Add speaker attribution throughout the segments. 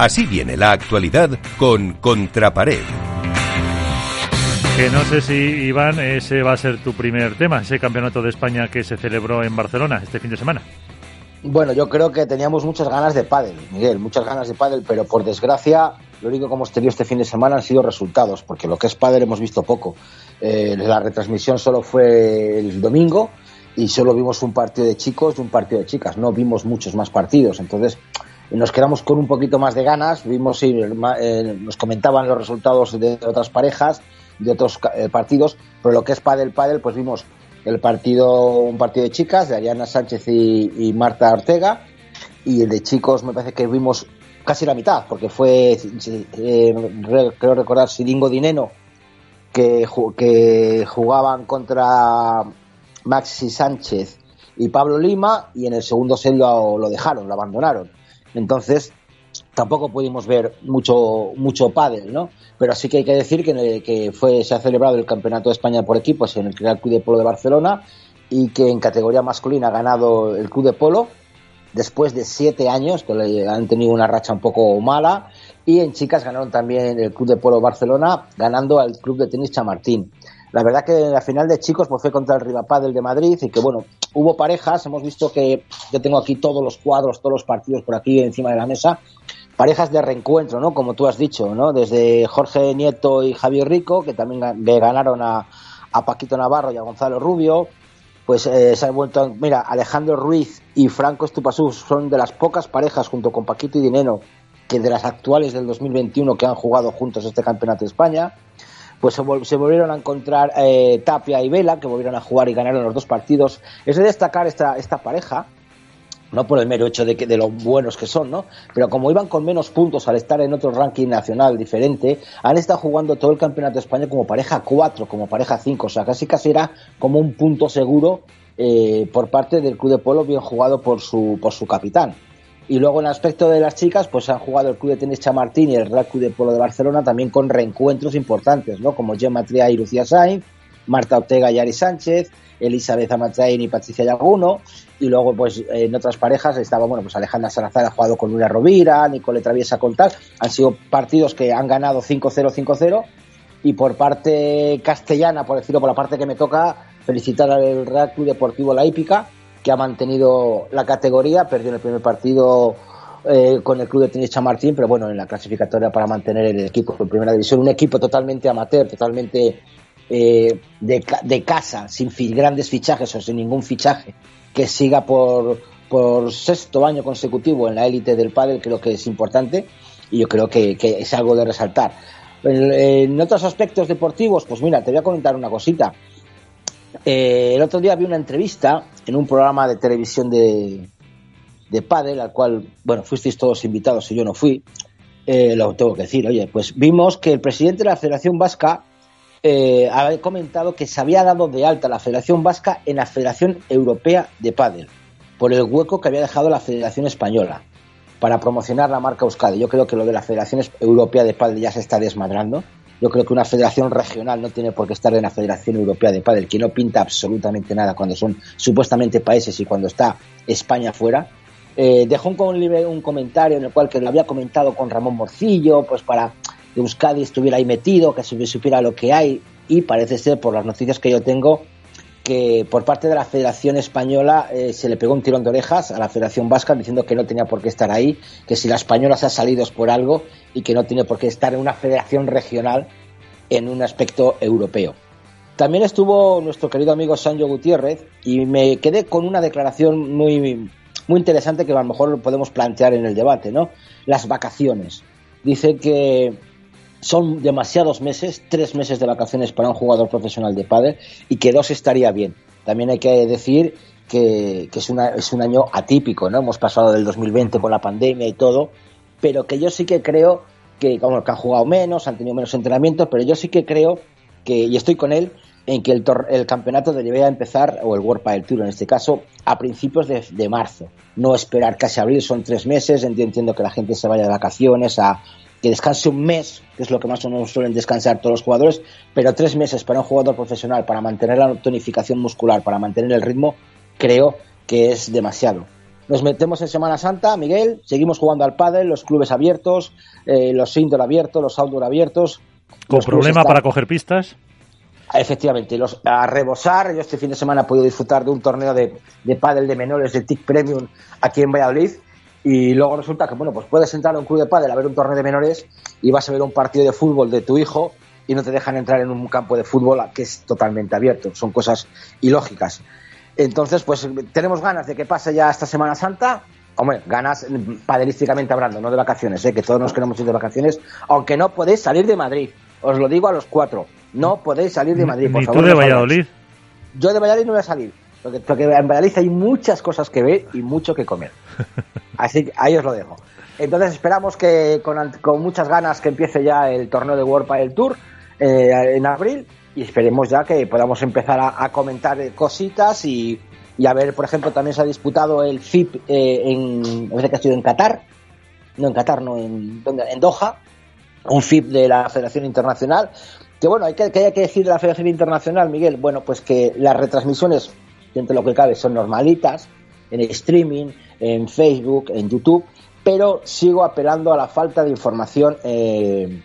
Speaker 1: Así viene la actualidad con Contrapared.
Speaker 2: Que no sé si, Iván, ese va a ser tu primer tema, ese campeonato de España que se celebró en Barcelona este fin de semana.
Speaker 3: Bueno, yo creo que teníamos muchas ganas de pádel, Miguel, muchas ganas de pádel, pero por desgracia lo único que hemos tenido este fin de semana han sido resultados, porque lo que es pádel hemos visto poco. Eh, la retransmisión solo fue el domingo y solo vimos un partido de chicos y un partido de chicas, no vimos muchos más partidos, entonces nos quedamos con un poquito más de ganas, vimos eh, nos comentaban los resultados de otras parejas, de otros eh, partidos, pero lo que es pádel pádel, pues vimos el partido, un partido de chicas, de Ariana Sánchez y, Marta Ortega, y el de chicos me parece que vimos casi la mitad, porque fue, eh, creo recordar, Siringo Dineno, que, jugaban contra Maxi Sánchez y Pablo Lima, y en el segundo set lo dejaron, lo abandonaron. Entonces, tampoco pudimos ver mucho mucho pádel, ¿no? Pero sí que hay que decir que, que fue se ha celebrado el Campeonato de España por equipos en el Club de Polo de Barcelona y que en categoría masculina ha ganado el Club de Polo después de siete años que han tenido una racha un poco mala y en chicas ganaron también el Club de Polo Barcelona ganando al Club de Tenis Chamartín. La verdad que en la final de chicos pues fue contra el Rivapadel de Madrid y que bueno, hubo parejas, hemos visto que yo tengo aquí todos los cuadros, todos los partidos por aquí encima de la mesa parejas de reencuentro, ¿no? Como tú has dicho, ¿no? Desde Jorge Nieto y Javier Rico, que también le ganaron a, Paquito Navarro y a Gonzalo Rubio, pues eh, se han vuelto, mira, Alejandro Ruiz y Franco Estupasú son de las pocas parejas junto con Paquito y Dinero que de las actuales del 2021 que han jugado juntos este campeonato de España. Pues se, volvieron a encontrar eh, Tapia y Vela, que volvieron a jugar y ganaron los dos partidos. Es de destacar esta, esta pareja, no por el mero hecho de, que, de lo buenos que son, ¿no? Pero como iban con menos puntos al estar en otro ranking nacional diferente, han estado jugando todo el campeonato de España como pareja 4, como pareja 5, o sea, casi casi era como un punto seguro eh, por parte del Club de Polo bien jugado por su, por su capitán. Y luego en el aspecto de las chicas, pues han jugado el Club de Tenis Chamartín y el Real Club de Polo de Barcelona también con reencuentros importantes, ¿no? Como Gemma Tria y Lucía Sainz, Marta Ortega y Ari Sánchez, Elizabeth Amatrain y Patricia Yaguno, y luego pues en otras parejas estaba, bueno, pues Alejandra Salazar ha jugado con Luna Rovira, Nicole Traviesa con tal, han sido partidos que han ganado 5-0, 5-0, y por parte castellana, por decirlo, por la parte que me toca, felicitar al Real Club Deportivo La Hípica, que ha mantenido la categoría, perdió en el primer partido eh, con el club de tenis Chamartín, pero bueno, en la clasificatoria para mantener el equipo en primera división, un equipo totalmente amateur, totalmente eh, de, casa, sin grandes fichajes o sin ningún fichaje, que siga por, por sexto año consecutivo en la élite del pádel, creo que es importante y yo creo que, es algo de resaltar. En, otros aspectos deportivos, pues mira, te voy a comentar una cosita. Eh, el otro día vi una entrevista en un programa de televisión de, de pádel, al cual, bueno, fuisteis todos invitados y yo no fui, eh, lo tengo que decir, oye, pues vimos que el presidente de la Federación Vasca eh, ha comentado que se había dado de alta la Federación Vasca en la Federación Europea de Pádel por el hueco que había dejado la Federación Española para promocionar la marca Euskadi. Yo creo que lo de la Federación Europea de Pádel ya se está desmadrando. Yo creo que una federación regional no tiene por qué estar en la Federación Europea de Pádel, que no pinta absolutamente nada cuando son supuestamente países y cuando está España fuera. Eh, dejó un, un comentario en el cual que lo había comentado con Ramón Morcillo, pues para que Euskadi estuviera ahí metido, que supiera lo que hay y parece ser, por las noticias que yo tengo, que por parte de la Federación Española eh, se le pegó un tirón de orejas a la Federación Vasca diciendo que no tenía por qué estar ahí, que si la española se ha salido es por algo y que no tiene por qué estar en una federación regional en un aspecto europeo. También estuvo nuestro querido amigo Sancho Gutiérrez y me quedé con una declaración muy, muy interesante que a lo mejor podemos plantear en el debate, ¿no? Las vacaciones. Dice que son demasiados meses, tres meses de vacaciones para un jugador profesional de pádel y que dos estaría bien. También hay que decir que, es, una, es un año atípico, ¿no? Hemos pasado del 2020 con la pandemia y todo, pero que yo sí que creo que, como que han jugado menos, han tenido menos entrenamientos, pero yo sí que creo que, y estoy con él, en que el, el campeonato debería empezar, o el World Padel Tour en este caso, a principios de, de marzo. No esperar casi abril, son tres meses, entiendo que la gente se vaya de vacaciones a, que descanse un mes, que es lo que más o menos suelen descansar todos los jugadores, pero tres meses para un jugador profesional, para mantener la tonificación muscular, para mantener el ritmo, creo que es demasiado. nos metemos en Semana Santa, Miguel, seguimos jugando al pádel, los clubes abiertos, eh, los indoor abiertos, los outdoor abiertos.
Speaker 2: ¿Con problema para coger pistas?
Speaker 3: Efectivamente, los, a rebosar. Yo este fin de semana he podido disfrutar de un torneo de, de pádel de menores de TIC Premium aquí en Valladolid y luego resulta que, bueno, pues puedes entrar a un club de pádel a ver un torneo de menores y vas a ver un partido de fútbol de tu hijo y no te dejan entrar en un campo de fútbol que es totalmente abierto. Son cosas ilógicas. Entonces, pues tenemos ganas de que pase ya esta Semana Santa. Hombre, ganas padelísticamente hablando, no de vacaciones, ¿eh? que todos nos queremos ir de vacaciones, aunque no podéis salir de Madrid. Os lo digo a los cuatro. No podéis salir de Madrid, por
Speaker 2: Ni
Speaker 3: favor.
Speaker 2: tú de Valladolid.
Speaker 3: Yo de Valladolid no voy a salir. Porque, porque en Valladolid hay muchas cosas que ver y mucho que comer. Así que ahí os lo dejo. Entonces esperamos que con, con muchas ganas que empiece ya el torneo de World Padel Tour eh, en abril y esperemos ya que podamos empezar a, a comentar cositas y, y a ver, por ejemplo, también se ha disputado el FIP eh, en, me parece que ha sido en Qatar, no en Qatar, no en, ¿dónde? en Doha, un FIP de la Federación Internacional. Que bueno, hay que, que hay que decir de la Federación Internacional, Miguel, bueno, pues que las retransmisiones, dentro de lo que cabe, son normalitas, en streaming, en Facebook, en YouTube, pero sigo apelando a la falta de información eh,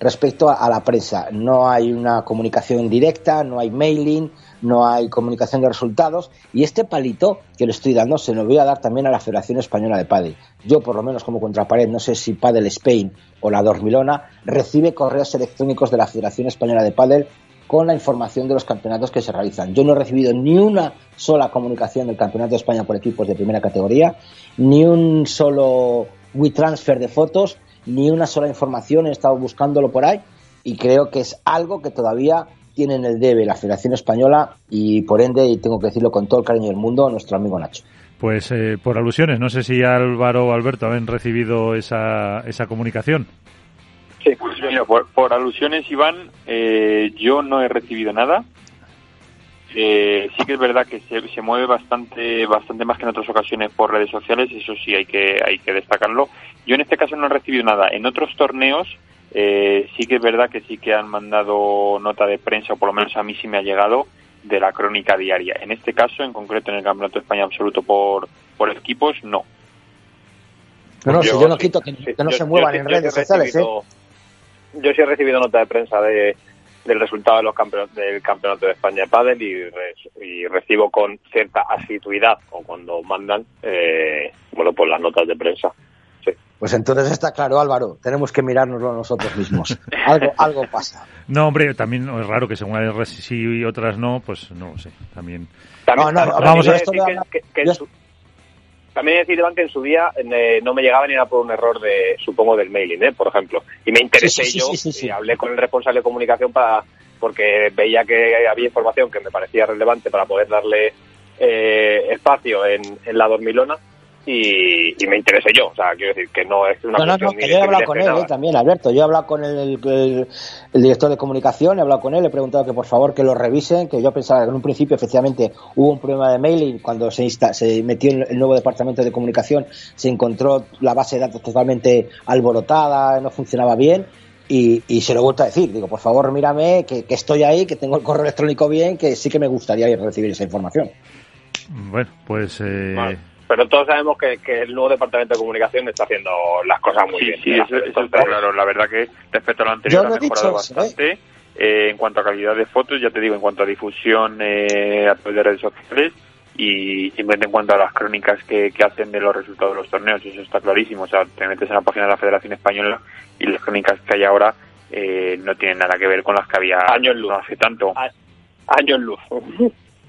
Speaker 3: respecto a, la prensa. No hay una comunicación directa, no hay mailing, no hay comunicación de resultados y este palito que le estoy dando se lo voy a dar también a la Federación Española de Padel. Yo, por lo menos como contrapared, no sé si Padel Spain o la Dormilona recibe correos electrónicos de la Federación Española de Padel con la información de los campeonatos que se realizan. Yo no he recibido ni una sola comunicación del Campeonato de España por equipos de primera categoría, ni un solo WeTransfer de fotos, ni una sola información, he estado buscándolo por ahí y creo que es algo que todavía tiene en el debe la Federación Española y por ende, y tengo que decirlo con todo el cariño del mundo, nuestro amigo Nacho.
Speaker 2: Pues eh, por alusiones, no sé si Álvaro o Alberto han recibido esa, esa comunicación.
Speaker 4: Sí, pues mira, por, por alusiones, Iván, eh, yo no he recibido nada. Eh, sí que es verdad que se, se mueve bastante bastante más que en otras ocasiones por redes sociales, eso sí hay que hay que destacarlo. Yo en este caso no he recibido nada. En otros torneos eh, sí que es verdad que sí que han mandado nota de prensa, o por lo menos a mí sí me ha llegado, de la crónica diaria. En este caso, en concreto en el Campeonato de España Absoluto por, por equipos, no.
Speaker 3: No, no, si
Speaker 5: Yo
Speaker 3: no quito que, no
Speaker 5: yo-
Speaker 3: se muevan
Speaker 5: yo
Speaker 3: en redes sociales, ¿eh?
Speaker 5: Yo sí he recibido nota de prensa de, del resultado de los campeonatos, del campeonato de España de pádel y, re- y recibo con cierta asiduidad o cuando mandan, eh, bueno, pues las notas de prensa. Sí.
Speaker 3: Pues entonces está claro, Álvaro, tenemos que mirárnoslo nosotros mismos. algo, algo pasa.
Speaker 2: No, hombre, también es raro que según hay sí y otras no, pues no lo sé. También.
Speaker 5: También,
Speaker 3: No, no,
Speaker 2: vamos a-
Speaker 3: esto
Speaker 5: que- que- que
Speaker 3: yo-
Speaker 5: También decir, Iván, que en su día eh, no me llegaba ni era por un error de, supongo, del mailing, ¿eh? por ejemplo. Y me interesé
Speaker 3: Sí, sí, sí,
Speaker 5: yo
Speaker 3: sí.
Speaker 5: y hablé con el responsable de comunicación para porque veía que había información que me parecía relevante para poder darle eh, espacio en, en la dormilona y, y me interesé yo. O sea, quiero decir que no es una
Speaker 3: No, no,
Speaker 5: cuestión
Speaker 3: no, que yo he hablado con él eh, también, Alberto. Yo he hablado con el, el- el- el director de comunicación, he hablado con él, he preguntado que por favor que lo revisen, que yo pensaba que en un principio efectivamente hubo un problema de mailing cuando se, insta- se metió en el nuevo departamento de comunicación, se encontró la base de datos totalmente alborotada, no funcionaba bien. Y, y se lo he vuelto a decir, digo, por favor, mírame, que, que estoy ahí, que tengo el correo electrónico bien, que sí que me gustaría recibir esa información.
Speaker 2: Bueno, pues. Eh,
Speaker 5: Vale. Pero todos sabemos que, que el nuevo departamento de comunicación está haciendo las cosas muy
Speaker 4: Sí,
Speaker 5: bien.
Speaker 4: sí, eso, eso está claro. La verdad que respecto a lo anterior ha mejorado
Speaker 3: dicho
Speaker 4: bastante. Eh, en cuanto a calidad de fotos, ya te digo, en cuanto a difusión eh, a través de redes sociales y simplemente en cuanto a las crónicas que, que hacen de los resultados de los torneos, eso está clarísimo. O sea, te metes en la página de la Federación Española y las crónicas que hay ahora eh, no tienen nada que ver con las que había
Speaker 5: Años luz.
Speaker 4: no hace tanto.
Speaker 5: A- Años luz.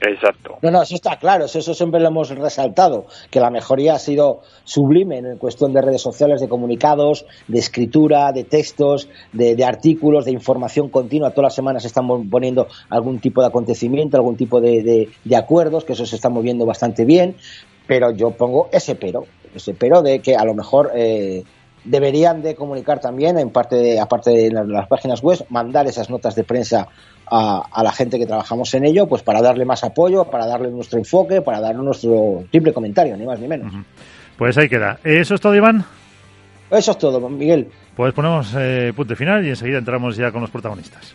Speaker 4: Exacto.
Speaker 3: No, no, eso está claro, eso, siempre lo hemos resaltado, que la mejoría ha sido sublime en cuestión de redes sociales, de comunicados, de escritura, de textos, de, de artículos, de información continua. Todas las semanas se están poniendo algún tipo de acontecimiento, algún tipo de, de- de acuerdos, que eso se está moviendo bastante bien, pero yo pongo ese pero, ese pero de que a lo mejor eh, deberían de comunicar también, en parte de, aparte de las, páginas web, mandar esas notas de prensa a, a la gente que trabajamos en ello, pues para darle más apoyo, para darle nuestro enfoque, para dar nuestro triple comentario, ni más ni menos.
Speaker 2: Pues ahí queda. ¿Eso es todo, Iván?
Speaker 3: Eso es todo, Miguel.
Speaker 2: Pues ponemos eh, punto final y enseguida entramos ya con los protagonistas.